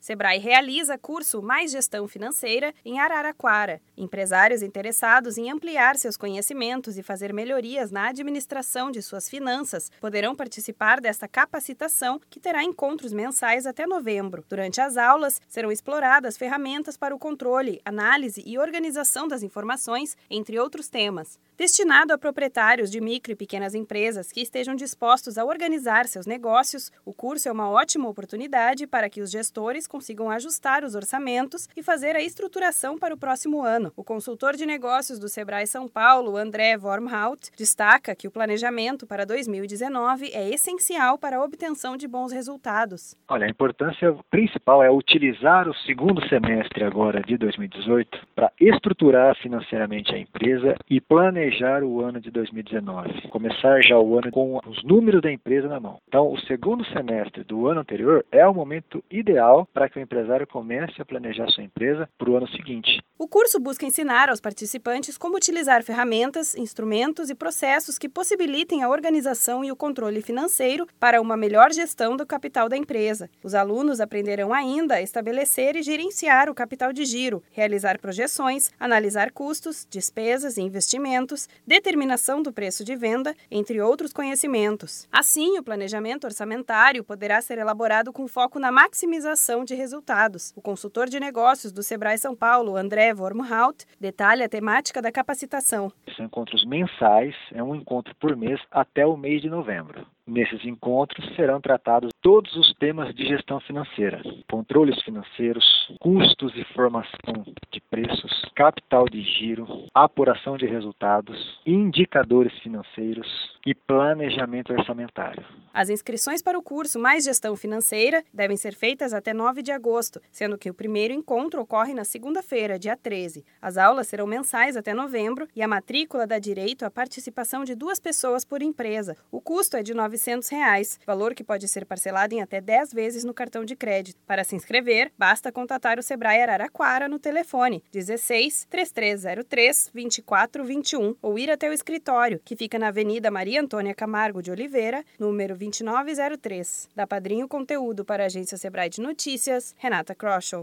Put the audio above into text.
Sebrae realiza curso Mais Gestão Financeira em Araraquara. Empresários interessados em ampliar seus conhecimentos e fazer melhorias na administração de suas finanças poderão participar desta capacitação, que terá encontros mensais até novembro. Durante as aulas, serão exploradas ferramentas para o controle, análise e organização das informações, entre outros temas. Destinado a proprietários de micro e pequenas empresas que estejam dispostos a organizar seus negócios, o curso é uma ótima oportunidade para que os gestores consigam ajustar os orçamentos e fazer a estruturação para o próximo ano. O consultor de negócios do Sebrae São Paulo, André Wormhout, destaca que o planejamento para 2019 é essencial para a obtenção de bons resultados. Olha, a importância principal é utilizar o segundo semestre agora de 2018 para estruturar financeiramente a empresa e planejar o ano de 2019. Começar já o ano com os números da empresa na mão. Então, o segundo semestre do ano anterior é o momento ideal para que o empresário comece a planejar sua empresa para o ano seguinte. O curso busca ensinar aos participantes como utilizar ferramentas, instrumentos e processos que possibilitem a organização e o controle financeiro para uma melhor gestão do capital da empresa. Os alunos aprenderão ainda a estabelecer e gerenciar o capital de giro, realizar projeções, analisar custos, despesas e investimentos, determinação do preço de venda, entre outros conhecimentos. Assim, o planejamento orçamentário poderá ser elaborado com foco na maximização de resultados. O consultor de negócios do Sebrae São Paulo, André Wormhout, detalha a temática da capacitação. São encontros mensais, é um encontro por mês até o mês de novembro. Nesses encontros serão tratados todos os temas de gestão financeira, controles financeiros, custos e formação de preços, capital de giro, apuração de resultados, indicadores financeiros e planejamento orçamentário. As inscrições para o curso Mais Gestão Financeira devem ser feitas até 9 de agosto, sendo que o primeiro encontro ocorre na segunda-feira, dia 13. As aulas serão mensais até novembro e a matrícula dá direito à participação de duas pessoas por empresa. O custo é de 900 reais, valor que pode ser parcelado em até 10 vezes no cartão de crédito. Para se inscrever, basta contatar o Sebrae Araraquara no telefone 16 3303 2421 ou ir até o escritório, que fica na Avenida Maria Antônia Camargo de Oliveira, número 2903. Da Padrinho Conteúdo para a agência Sebrae de Notícias, Renata Kroschel.